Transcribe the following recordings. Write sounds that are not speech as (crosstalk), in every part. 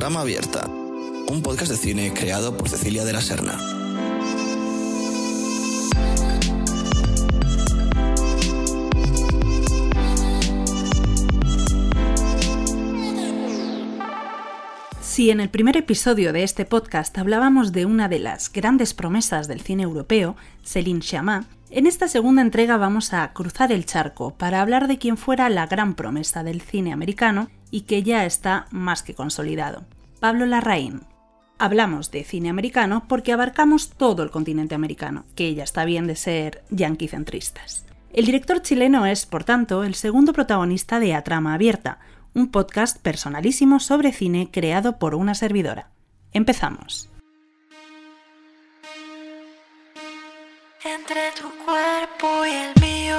Trama Abierta, un podcast de cine creado por Cecilia de la Serna. Si en el primer episodio de este podcast hablábamos de una de las grandes promesas del cine europeo, Céline Sciamma, en esta segunda entrega vamos a cruzar el charco para hablar de quien fuera la gran promesa del cine americano y que ya está más que consolidado, Pablo Larraín. Hablamos de cine americano porque abarcamos todo el continente americano, que ya está bien de ser yanquicentristas. El director chileno es, por tanto, el segundo protagonista de A Trama Abierta, un podcast personalísimo sobre cine creado por una servidora. Empezamos. Entre tu cuerpo y el mío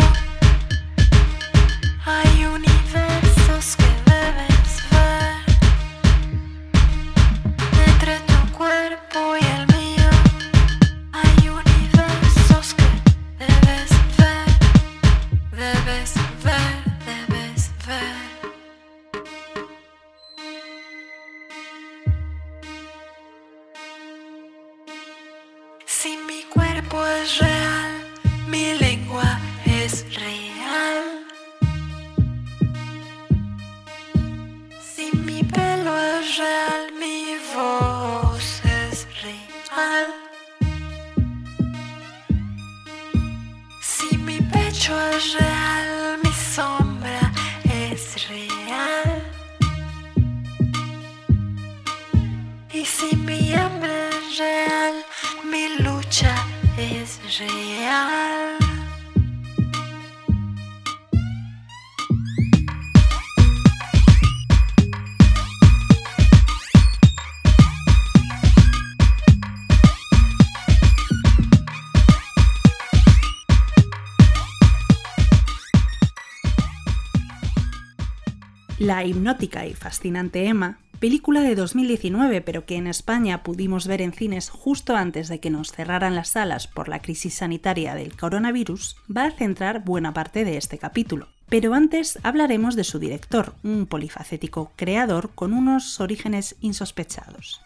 La hipnótica y fascinante Emma, película de 2019 pero que en España pudimos ver en cines justo antes de que nos cerraran las salas por la crisis sanitaria del coronavirus, va a centrar buena parte de este capítulo. Pero antes hablaremos de su director, un polifacético creador con unos orígenes insospechados.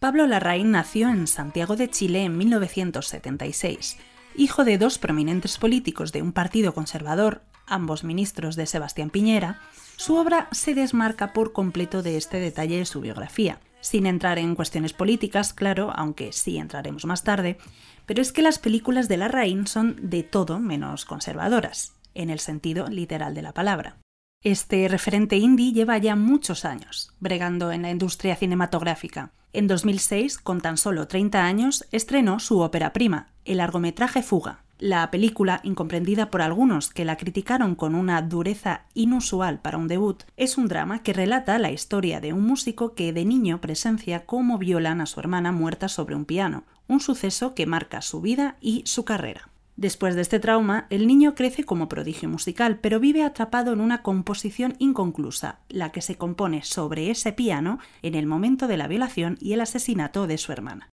Pablo Larraín nació en Santiago de Chile en 1976, hijo de dos prominentes políticos de un partido conservador, ambos ministros de Sebastián Piñera, su obra se desmarca por completo de este detalle de su biografía, sin entrar en cuestiones políticas, claro, aunque sí entraremos más tarde, pero es que las películas de Larraín son de todo menos conservadoras, en el sentido literal de la palabra. Este referente indie lleva ya muchos años, bregando en la industria cinematográfica. En 2006, con tan solo 30 años, estrenó su ópera prima, el largometraje Fuga. La película, incomprendida por algunos que la criticaron con una dureza inusual para un debut, es un drama que relata la historia de un músico que de niño presencia cómo violan a su hermana muerta sobre un piano, un suceso que marca su vida y su carrera. Después de este trauma, el niño crece como prodigio musical, pero vive atrapado en una composición inconclusa, la que se compone sobre ese piano en el momento de la violación y el asesinato de su hermana.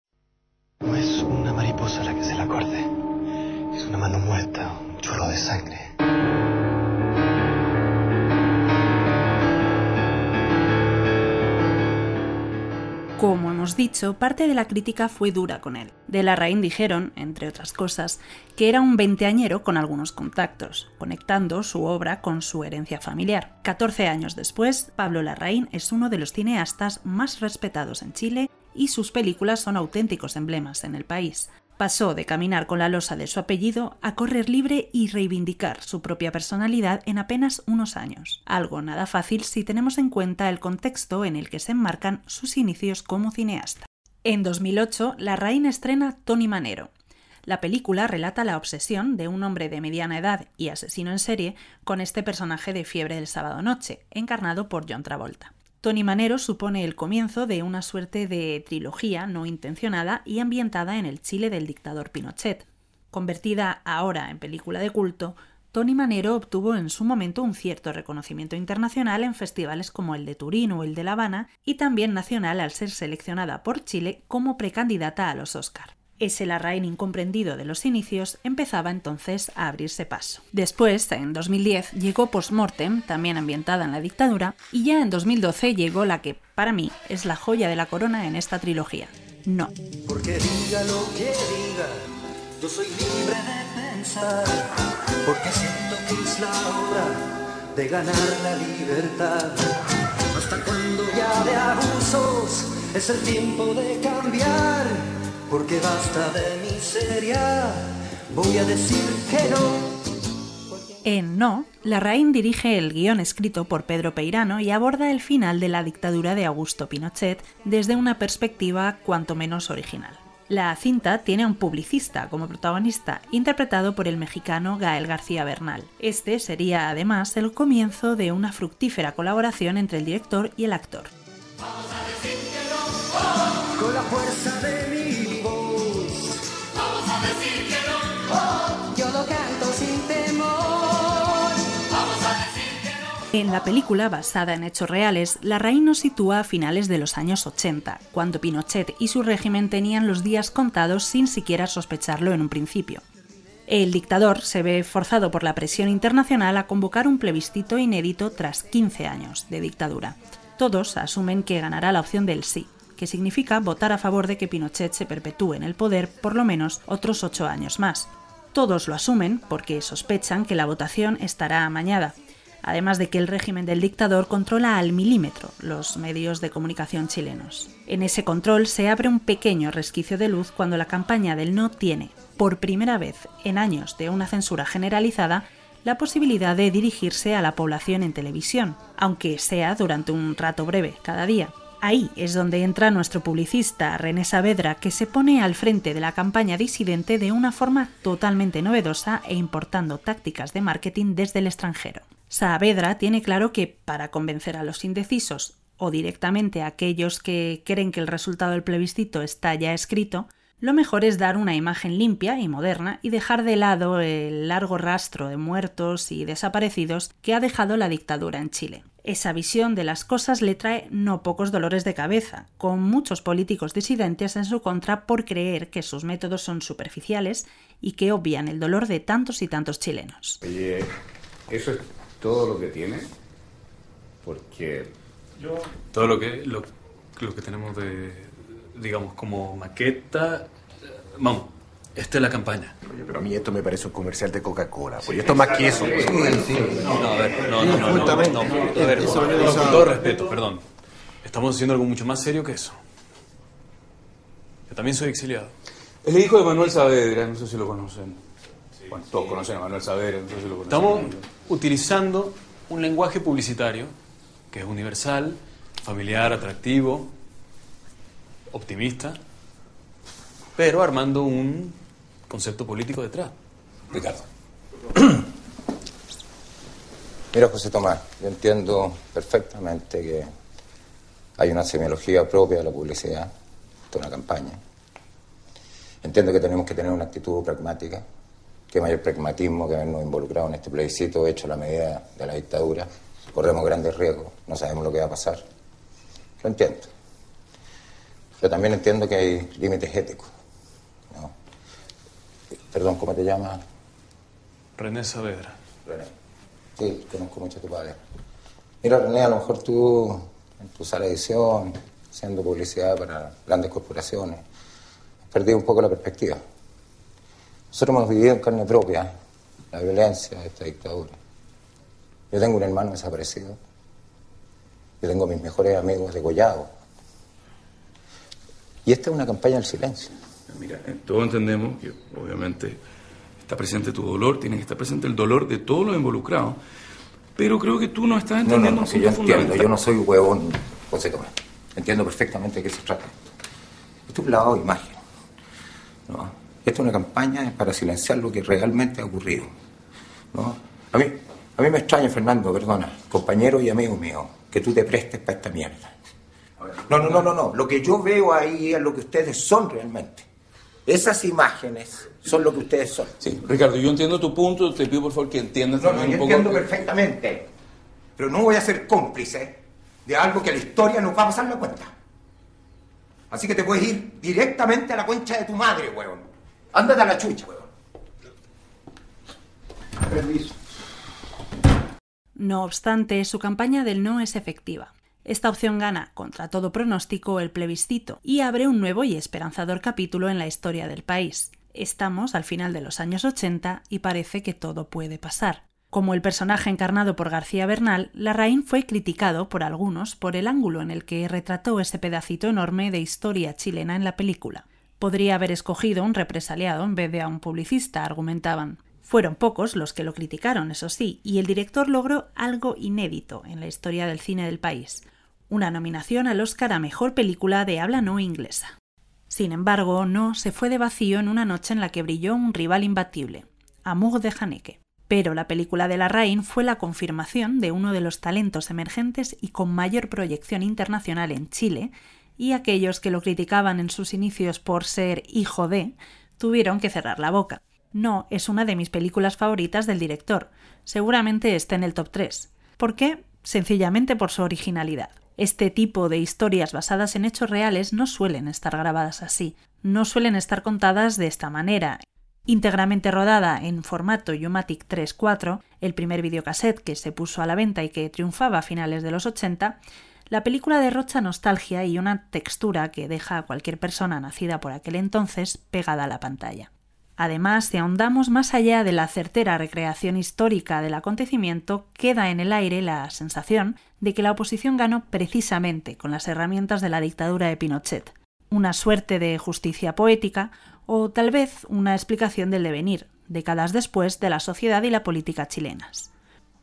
No es una mariposa la que se la corte. Es una mano muerta, un chorro de sangre. Como hemos dicho, parte de la crítica fue dura con él. De Larraín dijeron, entre otras cosas, que era un veinteañero con algunos contactos, conectando su obra con su herencia familiar. 14 años después, Pablo Larraín es uno de los cineastas más respetados en Chile y sus películas son auténticos emblemas en el país. Pasó de caminar con la losa de su apellido a correr libre y reivindicar su propia personalidad en apenas unos años. Algo nada fácil si tenemos en cuenta el contexto en el que se enmarcan sus inicios como cineasta. En 2008, Larraín estrena Tony Manero. La película relata la obsesión de un hombre de mediana edad y asesino en serie con este personaje de fiebre del sábado noche, encarnado por John Travolta. Tony Manero supone el comienzo de una suerte de trilogía no intencionada y ambientada en el Chile del dictador Pinochet. Convertida ahora en película de culto, Tony Manero obtuvo en su momento un cierto reconocimiento internacional en festivales como el de Turín o el de La Habana y también nacional al ser seleccionada por Chile como precandidata a los Oscar. Ese Larraín incomprendido de los inicios empezaba entonces a abrirse paso. Después, en 2010, llegó Postmortem, también ambientada en la dictadura, y ya en 2012 llegó la que, para mí, es la joya de la corona en esta trilogía. No. Yo soy libre de pensar, porque siento que es la hora de ganar la libertad. Hasta cuando ya de abusos es el tiempo de cambiar, porque basta de miseria, voy a decir que no. En No, Larraín dirige el guion escrito por Pedro Peirano y aborda el final de la dictadura de Augusto Pinochet desde una perspectiva cuanto menos original. La cinta tiene a un publicista como protagonista, interpretado por el mexicano Gael García Bernal. Este sería además el comienzo de una fructífera colaboración entre el director y el actor. Con la fuerza de En la película, basada en hechos reales, Larraín nos sitúa a finales de los años 80, cuando Pinochet y su régimen tenían los días contados sin siquiera sospecharlo en un principio. El dictador se ve forzado por la presión internacional a convocar un plebiscito inédito tras 15 años de dictadura. Todos asumen que ganará la opción del sí, que significa votar a favor de que Pinochet se perpetúe en el poder por lo menos otros ocho años más. Todos lo asumen porque sospechan que la votación estará amañada, además de que el régimen del dictador controla al milímetro los medios de comunicación chilenos. En ese control se abre un pequeño resquicio de luz cuando la campaña del no tiene, por primera vez en años de una censura generalizada, la posibilidad de dirigirse a la población en televisión, aunque sea durante un rato breve cada día. Ahí es donde entra nuestro publicista René Saavedra, que se pone al frente de la campaña disidente de una forma totalmente novedosa e importando tácticas de marketing desde el extranjero. Saavedra tiene claro que para convencer a los indecisos o directamente a aquellos que creen que el resultado del plebiscito está ya escrito, lo mejor es dar una imagen limpia y moderna y dejar de lado el largo rastro de muertos y desaparecidos que ha dejado la dictadura en Chile. Esa visión de las cosas le trae no pocos dolores de cabeza, con muchos políticos disidentes en su contra por creer que sus métodos son superficiales y que obvian el dolor de tantos y tantos chilenos. Oye, ¿eso es todo lo que tiene? Porque Todo lo que, lo, lo que tenemos de, digamos, como maqueta. Vamos, esta es la campaña. Oye, pero a mí esto me parece un comercial de Coca-Cola. Pues esto es más que eso. pues. No, no, a ver, no, no, no, no, no, a ver, no, con todo respeto, perdón. Estamos haciendo algo mucho más serio que eso. Yo también soy exiliado. Es el hijo de Manuel Saavedra, no sé si lo conocen. Bueno, todos conocen a Manuel sé si lo. Estamos utilizando un lenguaje publicitario que es universal, familiar, atractivo, optimista, pero armando un concepto político detrás. Ricardo. (clears throat) Mira, José Tomás, yo entiendo perfectamente que hay una semiología propia de la publicidad, de una campaña. Entiendo que tenemos que tener una actitud pragmática, que mayor pragmatismo que habernos involucrado en este plebiscito hecho a la medida de la dictadura. Corremos grandes riesgos, no sabemos lo que va a pasar. Lo entiendo. Pero también entiendo que hay límites éticos. ¿no? Perdón, ¿cómo te llamas? René Saavedra. René. Sí, conozco mucho a tu padre. Mira, René, a lo mejor tú, en tu sala de edición, haciendo publicidad para grandes corporaciones, has perdido un poco la perspectiva. Nosotros hemos vivido en carne propia la violencia de esta dictadura. Yo tengo un hermano desaparecido. Yo tengo a mis mejores amigos degollados. Y esta es una campaña del silencio. Mira, eh, todos entendemos que obviamente está presente tu dolor, tiene que estar presente el dolor de todos los involucrados, pero creo que tú no estás No, no, entendiendo no, un si yo entiendo, yo no soy huevón, José Tomás. Entiendo perfectamente de qué se trata. Esto es un lavado de imagen. ¿No? Esto es una campaña para silenciar lo que realmente ha ocurrido. ¿no? A, mí, a mí me extraña, Fernando, perdona, compañero y amigo mío, que tú te prestes para esta mierda. No, no, no, no, no. Lo que yo veo ahí es lo que ustedes son realmente. Esas imágenes son lo que ustedes son. Sí, Ricardo, yo entiendo tu punto, te pido por favor que entiendas No, no, también yo un poco... entiendo perfectamente. Pero no voy a ser cómplice de algo que la historia nos va a pasar la cuenta. Así que te puedes ir directamente a la concha de tu madre, weón. Ándate a la chucha, weón. No obstante, su campaña del no es efectiva. Esta opción gana, contra todo pronóstico, el plebiscito y abre un nuevo y esperanzador capítulo en la historia del país. Estamos al final de los años 80 y parece que todo puede pasar. Como el personaje encarnado por García Bernal, Larraín fue criticado por algunos por el ángulo en el que retrató ese pedacito enorme de historia chilena en la película. Podría haber escogido un represaliado en vez de a un publicista, argumentaban. Fueron pocos los que lo criticaron, eso sí, y el director logró algo inédito en la historia del cine del país, una nominación al Oscar a Mejor Película de habla no inglesa. Sin embargo, no se fue de vacío en una noche en la que brilló un rival imbatible, Amour de Haneke. Pero la película de Larraín fue la confirmación de uno de los talentos emergentes y con mayor proyección internacional en Chile, y aquellos que lo criticaban en sus inicios por ser hijo de, tuvieron que cerrar la boca. No es una de mis películas favoritas del director, seguramente esté en el top 3. ¿Por qué? Sencillamente por su originalidad. Este tipo de historias basadas en hechos reales no suelen estar grabadas así, no suelen estar contadas de esta manera. Íntegramente rodada en formato Umatic 3.4, el primer videocassette que se puso a la venta y que triunfaba a finales de los 80, la película derrocha nostalgia y una textura que deja a cualquier persona nacida por aquel entonces pegada a la pantalla. Además, si ahondamos más allá de la certera recreación histórica del acontecimiento, queda en el aire la sensación de que la oposición ganó precisamente con las herramientas de la dictadura de Pinochet, una suerte de justicia poética o tal vez una explicación del devenir, décadas después, de la sociedad y la política chilenas.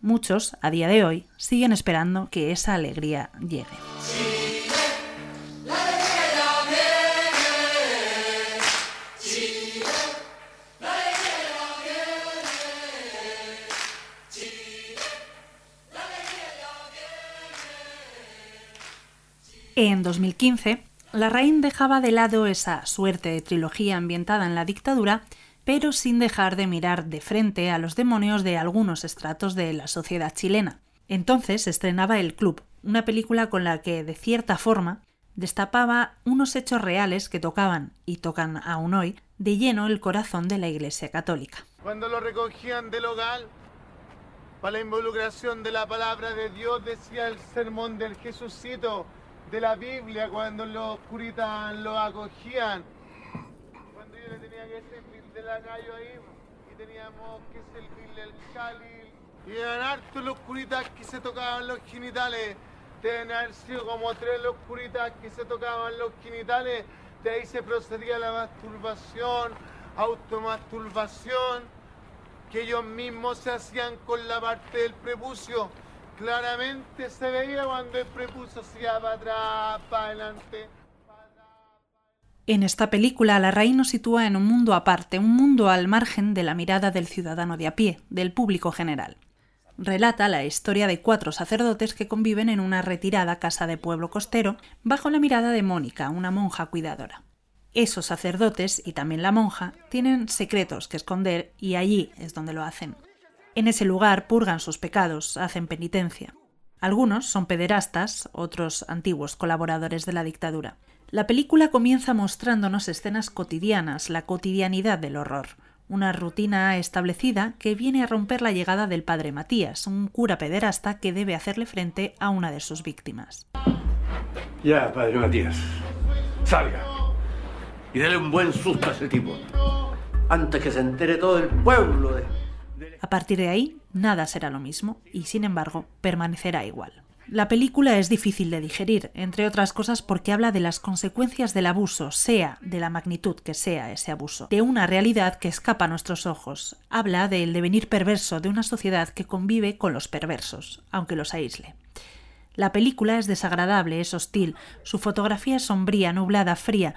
Muchos, a día de hoy, siguen esperando que esa alegría llegue. En 2015, Larraín dejaba de lado esa suerte de trilogía ambientada en la dictadura, pero sin dejar de mirar de frente a los demonios de algunos estratos de la sociedad chilena. Entonces estrenaba El Club, una película con la que, de cierta forma, destapaba unos hechos reales que tocaban, y tocan aún hoy, de lleno el corazón de la Iglesia Católica. Cuando lo recogían del hogar, para la involucración de la palabra de Dios, decía el sermón del Jesucito, de la Biblia cuando los curitas lo acogían. Cuando yo le tenía que de la gallo ahí y teníamos que servirle el cáliz. Y eran hartos los curitas que se tocaban los genitales. Deben haber sido como tres los curitas que se tocaban los genitales. De ahí se procedía la masturbación, automasturbación, que ellos mismos se hacían con la parte del prepucio Claramente se veía cuando el prepuso se iba para atrás, para adelante. En esta película, la raíz nos sitúa en un mundo aparte, un mundo al margen de la mirada del ciudadano de a pie, del público general. Relata la historia de cuatro sacerdotes que conviven en una retirada casa de pueblo costero bajo la mirada de Mónica, una monja cuidadora. Esos sacerdotes y también la monja tienen secretos que esconder y allí es donde lo hacen. En ese lugar purgan sus pecados, hacen penitencia. Algunos son pederastas, otros antiguos colaboradores de la dictadura. La película comienza mostrándonos escenas cotidianas, la cotidianidad del horror, una rutina establecida que viene a romper la llegada del padre Matías, un cura pederasta que debe hacerle frente a una de sus víctimas. Ya, padre Matías, salga y dale un buen susto a ese tipo, antes que se entere todo el pueblo de... A partir de ahí, nada será lo mismo y, sin embargo, permanecerá igual. La película es difícil de digerir, entre otras cosas porque habla de las consecuencias del abuso, sea de la magnitud que sea ese abuso, de una realidad que escapa a nuestros ojos. Habla del devenir perverso de una sociedad que convive con los perversos, aunque los aísle. La película es desagradable, es hostil, su fotografía es sombría, nublada, fría,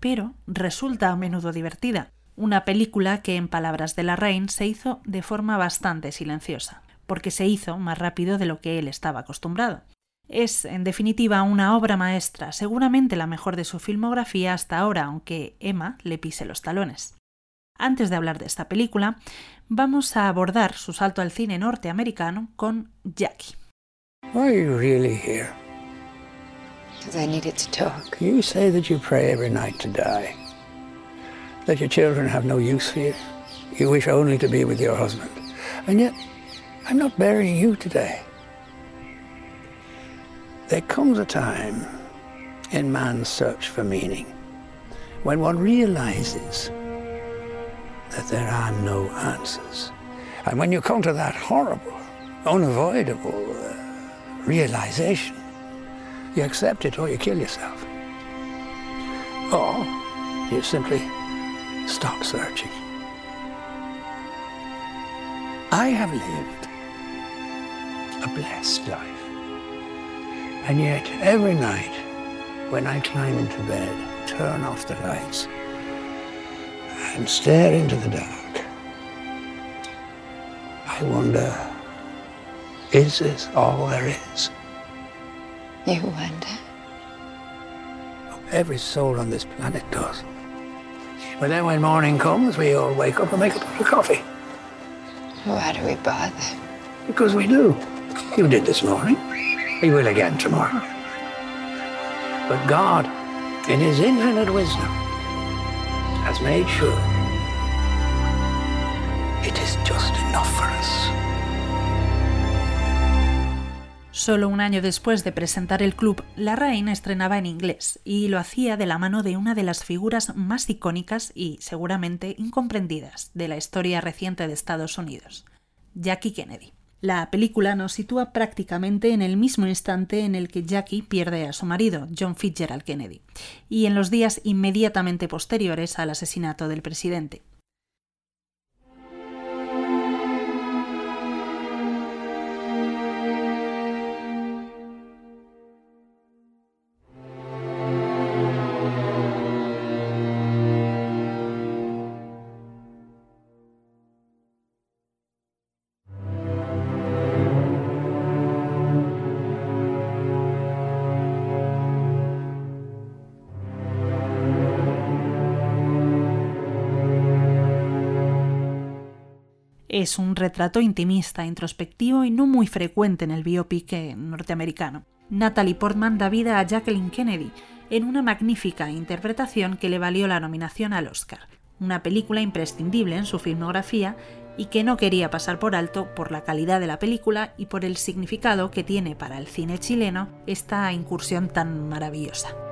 pero resulta a menudo divertida. Una película que, en palabras de la Reine, se hizo de forma bastante silenciosa, porque se hizo más rápido de lo que él estaba acostumbrado. Es, en definitiva, una obra maestra, seguramente la mejor de su filmografía hasta ahora, aunque Emma le pise los talones. Antes de hablar de esta película, vamos a abordar su salto al cine norteamericano con Jackie. Because I needed to talk. You say that you pray every night to die, that your children have no use for you. You wish only to be with your husband. And yet, I'm not burying you today. There comes a time in man's search for meaning when one realizes that there are no answers. And when you come to that horrible, unavoidable uh, realization, you accept it or you kill yourself. Or you simply stop searching. I have lived a blessed life. And yet, every night when I climb into bed, turn off the lights, and stare into the dark, I wonder is this all there is? You wonder? Every soul on this planet does. But then when morning comes, we all wake up and make a pot of coffee. Why do we bother? Because we do. You did this morning. We will again tomorrow. But God, in His infinite wisdom, has made sure it is just enough for us. Solo un año después de presentar el club, La Reina estrenaba en inglés y lo hacía de la mano de una de las figuras más icónicas y seguramente incomprendidas de la historia reciente de Estados Unidos, Jackie Kennedy. La película nos sitúa prácticamente en el mismo instante en el que Jackie pierde a su marido, John Fitzgerald Kennedy, y en los días inmediatamente posteriores al asesinato del presidente. Es un retrato intimista, introspectivo y no muy frecuente en el biopic norteamericano. Natalie Portman da vida a Jacqueline Kennedy en una magnífica interpretación que le valió la nominación al Oscar. Una película imprescindible en su filmografía y que no quería pasar por alto por la calidad de la película y por el significado que tiene para el cine chileno esta incursión tan maravillosa.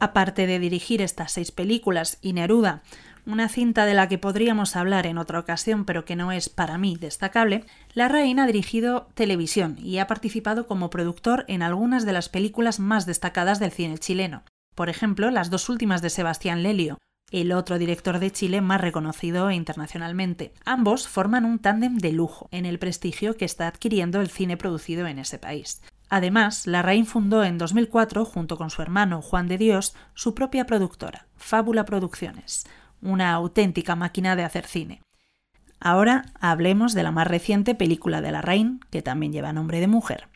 Aparte de dirigir estas seis películas y Neruda, una cinta de la que podríamos hablar en otra ocasión pero que no es para mí destacable, La Reina ha dirigido televisión y ha participado como productor en algunas de las películas más destacadas del cine chileno. Por ejemplo, las dos últimas de Sebastián Lelio, el otro director de Chile más reconocido internacionalmente. Ambos forman un tándem de lujo en el prestigio que está adquiriendo el cine producido en ese país. Además, Larraín fundó en 2004, junto con su hermano Juan de Dios, su propia productora, Fábula Producciones, una auténtica máquina de hacer cine. Ahora hablemos de la más reciente película de Larraín, que también lleva nombre de mujer,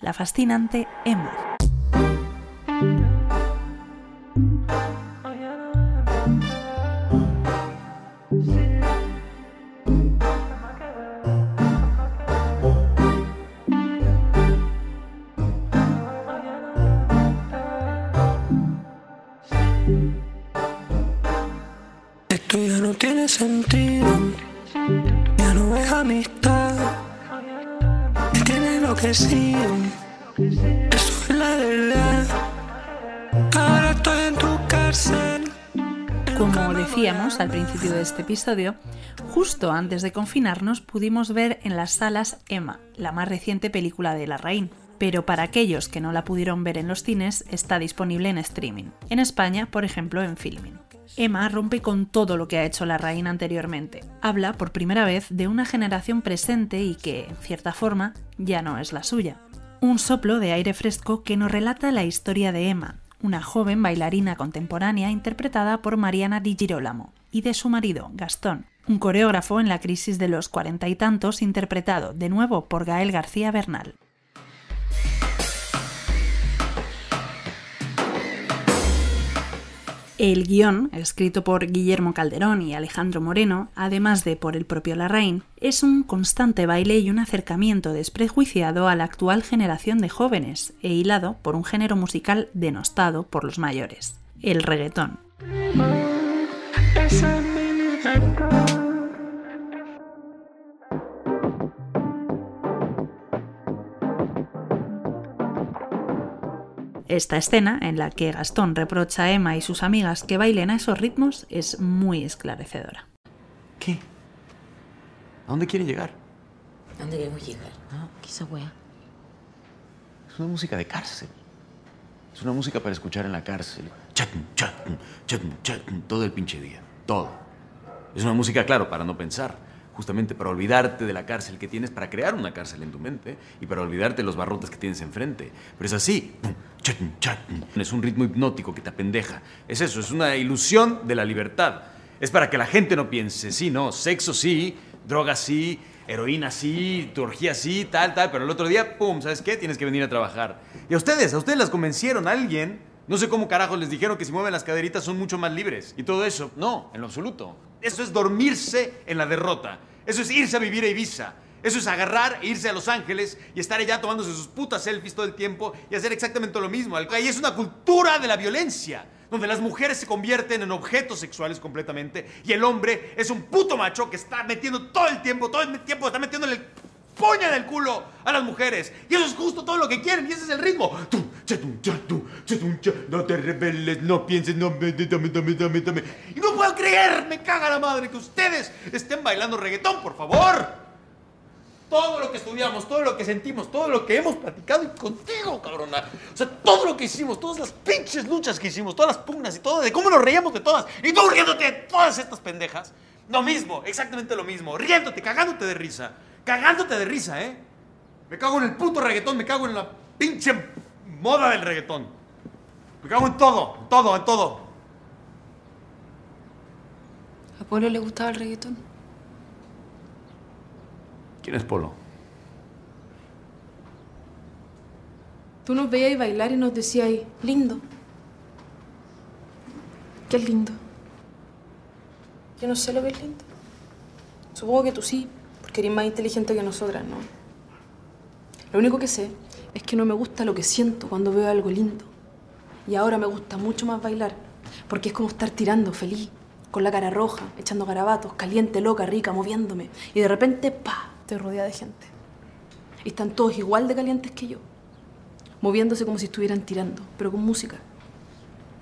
la fascinante Emma. Sentido, la. Ahora estoy en tu cárcel. Como decíamos al principio de este episodio, justo antes de confinarnos pudimos ver en las salas Emma, la más reciente película de Larraín. Pero para aquellos que no la pudieron ver en los cines, está disponible en streaming. En España, por ejemplo, en Filmin. Emma rompe con todo lo que ha hecho la reina anteriormente. Habla por primera vez de una generación presente y que, en cierta forma, ya no es la suya. Un soplo de aire fresco que nos relata la historia de Emma, una joven bailarina contemporánea interpretada por Mariana Di Girolamo, y de su marido, Gastón, un coreógrafo en la crisis de los cuarenta y tantos interpretado de nuevo por Gael García Bernal. El guion, escrito por Guillermo Calderón y Alejandro Moreno, además de por el propio Larraín, es un constante baile y un acercamiento desprejuiciado a la actual generación de jóvenes e hilado por un género musical denostado por los mayores, el reggaetón. Esta escena, en la que Gastón reprocha a Emma y sus amigas que bailen a esos ritmos, es muy esclarecedora. ¿Qué? ¿A dónde quieren llegar? ¿A dónde queremos llegar? ¿No? ¿Qué esa wea? Es una música de cárcel. Es una música para escuchar en la cárcel. Chatun, chatun, chatun, chatun, todo el pinche día. Todo. Es una música, claro, para no pensar justamente para olvidarte de la cárcel que tienes, para crear una cárcel en tu mente y para olvidarte de los barrotes que tienes enfrente. Pero es así. Es un ritmo hipnótico que te apendeja. Es eso, es una ilusión de la libertad. Es para que la gente no piense, sí, no, sexo sí, droga sí, heroína sí, tu orgía sí, tal, tal, pero el otro día, pum, ¿sabes qué? Tienes que venir a trabajar. Y a ustedes, a ustedes las convencieron, alguien, no sé cómo carajo les dijeron que si mueven las caderitas son mucho más libres. Y todo eso, no, en lo absoluto. Eso es dormirse en la derrota. Eso es irse a vivir a Ibiza. Eso es agarrar e irse a Los Ángeles y estar allá tomándose sus putas selfies todo el tiempo y hacer exactamente lo mismo. Ahí es una cultura de la violencia, donde las mujeres se convierten en objetos sexuales completamente y el hombre es un puto macho que está metiendo todo el tiempo, todo el tiempo está metiéndole el poña del culo a las mujeres. Y eso es justo todo lo que quieren y ese es el ritmo. No te rebeles, no pienses, no, dame, dame, dame, dame. Y no puedo creer, me caga la madre, que ustedes estén bailando reggaetón, por favor. Todo lo que estudiamos, todo lo que sentimos, todo lo que hemos platicado y contigo, cabrona. O sea, todo lo que hicimos, todas las pinches luchas que hicimos, todas las pugnas y todo, de cómo nos reíamos de todas. Y tú riéndote de todas estas pendejas. Lo mismo, exactamente lo mismo. Riéndote, cagándote de risa cagándote de risa, ¿eh? Me cago en el puto reggaetón, me cago en la pinche moda del reggaetón. Me cago en todo, en todo, en todo. ¿A Polo le gustaba el reggaetón? ¿Quién es Polo? Tú nos veías bailar y nos decías, lindo. ¿Qué es lindo? Yo no sé lo que es lindo. Supongo que tú sí que eres más inteligente que nosotras, ¿no? Lo único que sé es que no me gusta lo que siento cuando veo algo lindo. Y ahora me gusta mucho más bailar, porque es como estar tirando feliz, con la cara roja, echando garabatos, caliente, loca, rica, moviéndome. Y de repente, pa, te rodea de gente. Y están todos igual de calientes que yo, moviéndose como si estuvieran tirando, pero con música.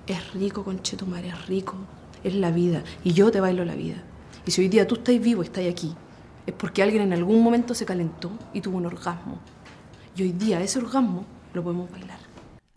Es rico, conchetumare, es rico. Es la vida. Y yo te bailo la vida. Y si hoy día tú estás vivo y estás aquí, es porque alguien en algún momento se calentó y tuvo un orgasmo. Y hoy día ese orgasmo lo podemos bailar.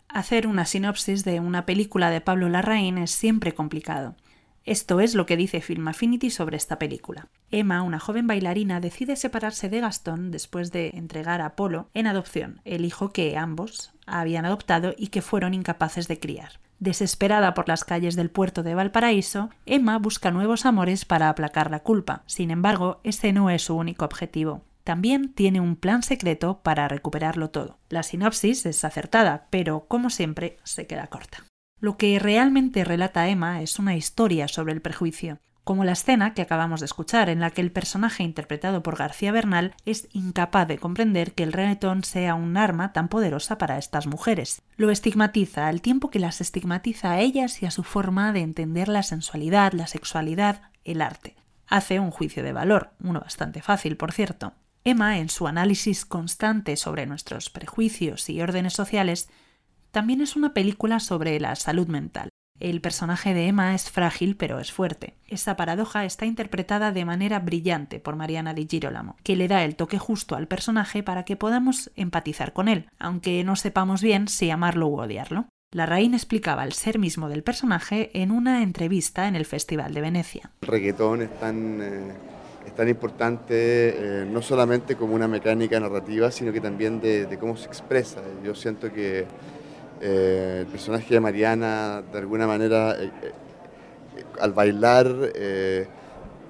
Hacer una sinopsis de una película de Pablo Larraín es siempre complicado. Esto es lo que dice Film Affinity sobre esta película. Emma, una joven bailarina, decide separarse de Gastón después de entregar a Polo en adopción, el hijo que ambos habían adoptado y que fueron incapaces de criar. Desesperada por las calles del puerto de Valparaíso, Emma busca nuevos amores para aplacar la culpa. Sin embargo, ese no es su único objetivo. También tiene un plan secreto para recuperarlo todo. La sinopsis es acertada, pero como siempre se queda corta. Lo que realmente relata Emma es una historia sobre el prejuicio, como la escena que acabamos de escuchar, en la que el personaje interpretado por García Bernal es incapaz de comprender que el reggaetón sea un arma tan poderosa para estas mujeres. Lo estigmatiza al tiempo que las estigmatiza a ellas y a su forma de entender la sensualidad, la sexualidad, el arte. Hace un juicio de valor, uno bastante fácil, por cierto. Emma, en su análisis constante sobre nuestros prejuicios y órdenes sociales, también es una película sobre la salud mental. El personaje de Emma es frágil pero es fuerte. Esta paradoja está interpretada de manera brillante por Mariana Di Girolamo, que le da el toque justo al personaje para que podamos empatizar con él, aunque no sepamos bien si amarlo u odiarlo. La Larraín explicaba el ser mismo del personaje en una entrevista en el Festival de Venecia. Tan importante eh, no solamente como una mecánica narrativa, sino que también de cómo se expresa. Yo siento que eh, el personaje de Mariana, de alguna manera, eh, eh, al bailar,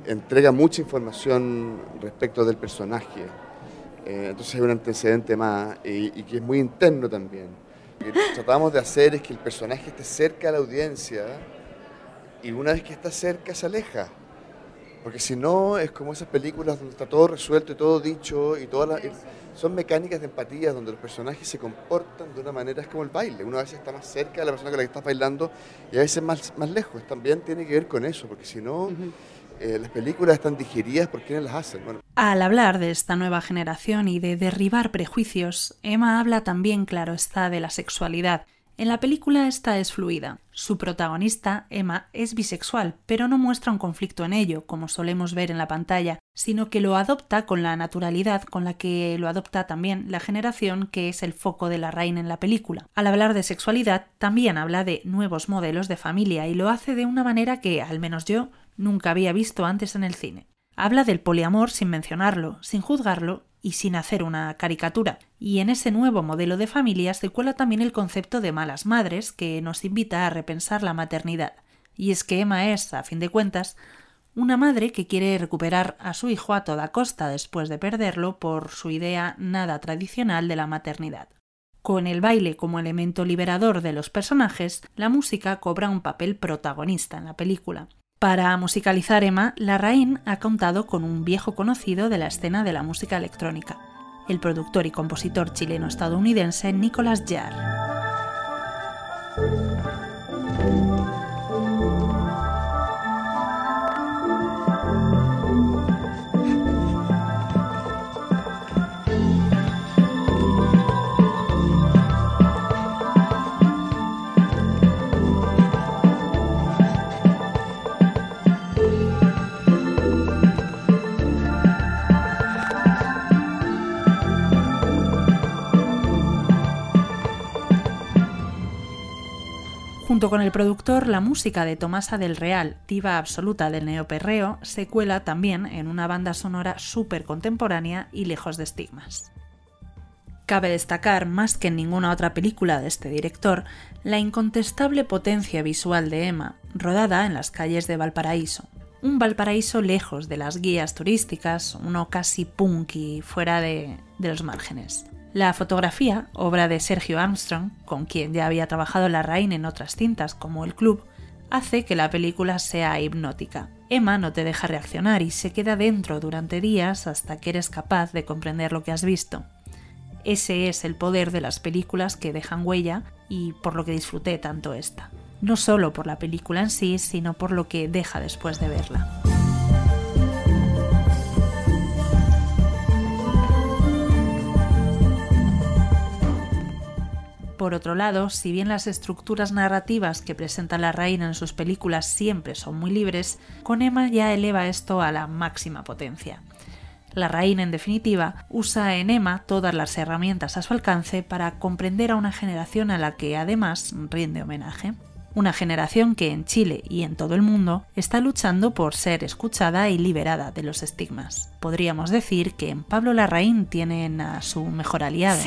entrega mucha información respecto del personaje. Entonces hay un antecedente más y, que es muy interno también. Lo que tratamos de hacer es que el personaje esté cerca de la audiencia y una vez que está cerca se aleja. Porque si no, es como esas películas donde está todo resuelto y todo dicho y todas las... Son mecánicas de empatía donde los personajes se comportan de una manera, es como el baile. Uno a veces está más cerca de la persona con la que estás bailando y a veces más, más lejos. También tiene que ver con eso, porque si no, eh, las películas están digeridas por quienes las hacen. Al hablar de esta nueva generación y de derribar prejuicios, Emma habla también, claro está, de la sexualidad. En la película esta es fluida. Su protagonista, Emma, es bisexual, pero no muestra un conflicto en ello, como solemos ver en la pantalla, sino que lo adopta con la naturalidad con la que lo adopta también la generación que es el foco de la reina en la película. Al hablar de sexualidad, también habla de nuevos modelos de familia y lo hace de una manera que, al menos yo, nunca había visto antes en el cine. Habla del poliamor sin mencionarlo, sin juzgarlo y sin hacer una caricatura. Y en ese nuevo modelo de familia se cuela también el concepto de malas madres que nos invita a repensar la maternidad. Y es que Emma es, a fin de cuentas, una madre que quiere recuperar a su hijo a toda costa después de perderlo por su idea nada tradicional de la maternidad. Con el baile como elemento liberador de los personajes, la música cobra un papel protagonista en la película. Para musicalizar Emma, Larraín ha contado con un viejo conocido de la escena de la música electrónica, el productor y compositor chileno-estadounidense Nicolas Jarre. Con el productor, la música de Tomasa del Real, diva absoluta del neoperreo, se cuela también en una banda sonora súper contemporánea y lejos de estigmas. Cabe destacar, más que en ninguna otra película de este director, la incontestable potencia visual de Emma, rodada en las calles de Valparaíso. Un Valparaíso lejos de las guías turísticas, uno casi punky, fuera de, de los márgenes. La fotografía, obra de Sergio Armstrong, con quien ya había trabajado la Rain en otras cintas como El Club, hace que la película sea hipnótica. Emma no te deja reaccionar y se queda dentro durante días hasta que eres capaz de comprender lo que has visto. Ese es el poder de las películas que dejan huella y por lo que disfruté tanto esta. No solo por la película en sí, sino por lo que deja después de verla. Por otro lado, si bien las estructuras narrativas que presenta la reina en sus películas siempre son muy libres, con Emma ya eleva esto a la máxima potencia. La reina, en definitiva, usa en Emma todas las herramientas a su alcance para comprender a una generación a la que además rinde homenaje. Una generación que en Chile y en todo el mundo está luchando por ser escuchada y liberada de los estigmas. Podríamos decir que en Pablo Larraín tienen a su mejor aliado.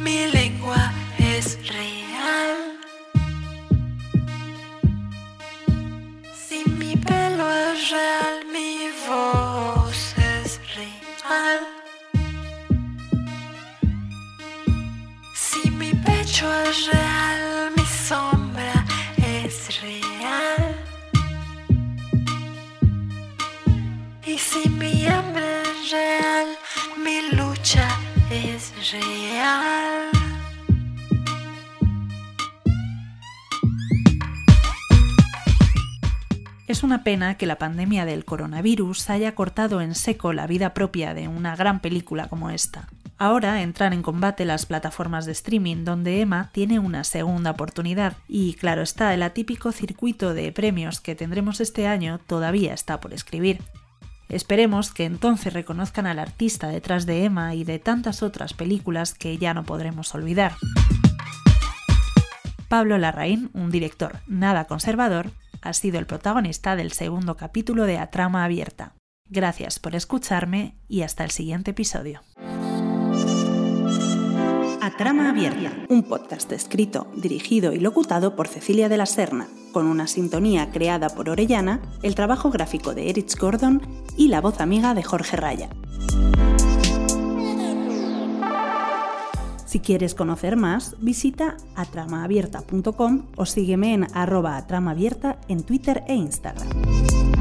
Mi lengua es real. Si mi pelo es real, mi voz es real. Si mi pecho es real, Es una pena que la pandemia del coronavirus haya cortado en seco la vida propia de una gran película como esta. Ahora entran en combate las plataformas de streaming donde Emma tiene una segunda oportunidad y claro está, el atípico circuito de premios que tendremos este año todavía está por escribir. Esperemos que entonces reconozcan al artista detrás de Emma y de tantas otras películas que ya no podremos olvidar. Pablo Larraín, un director nada conservador, ha sido el protagonista del segundo capítulo de A Trama Abierta. Gracias por escucharme y hasta el siguiente episodio. A Trama Abierta, un podcast escrito, dirigido y locutado por Cecilia de la Serna, con una sintonía creada por Orellana, el trabajo gráfico de Erich Gordon y la voz amiga de Jorge Raya. Si quieres conocer más, visita atramaabierta.com o sígueme en arroba atramaabierta en Twitter e Instagram.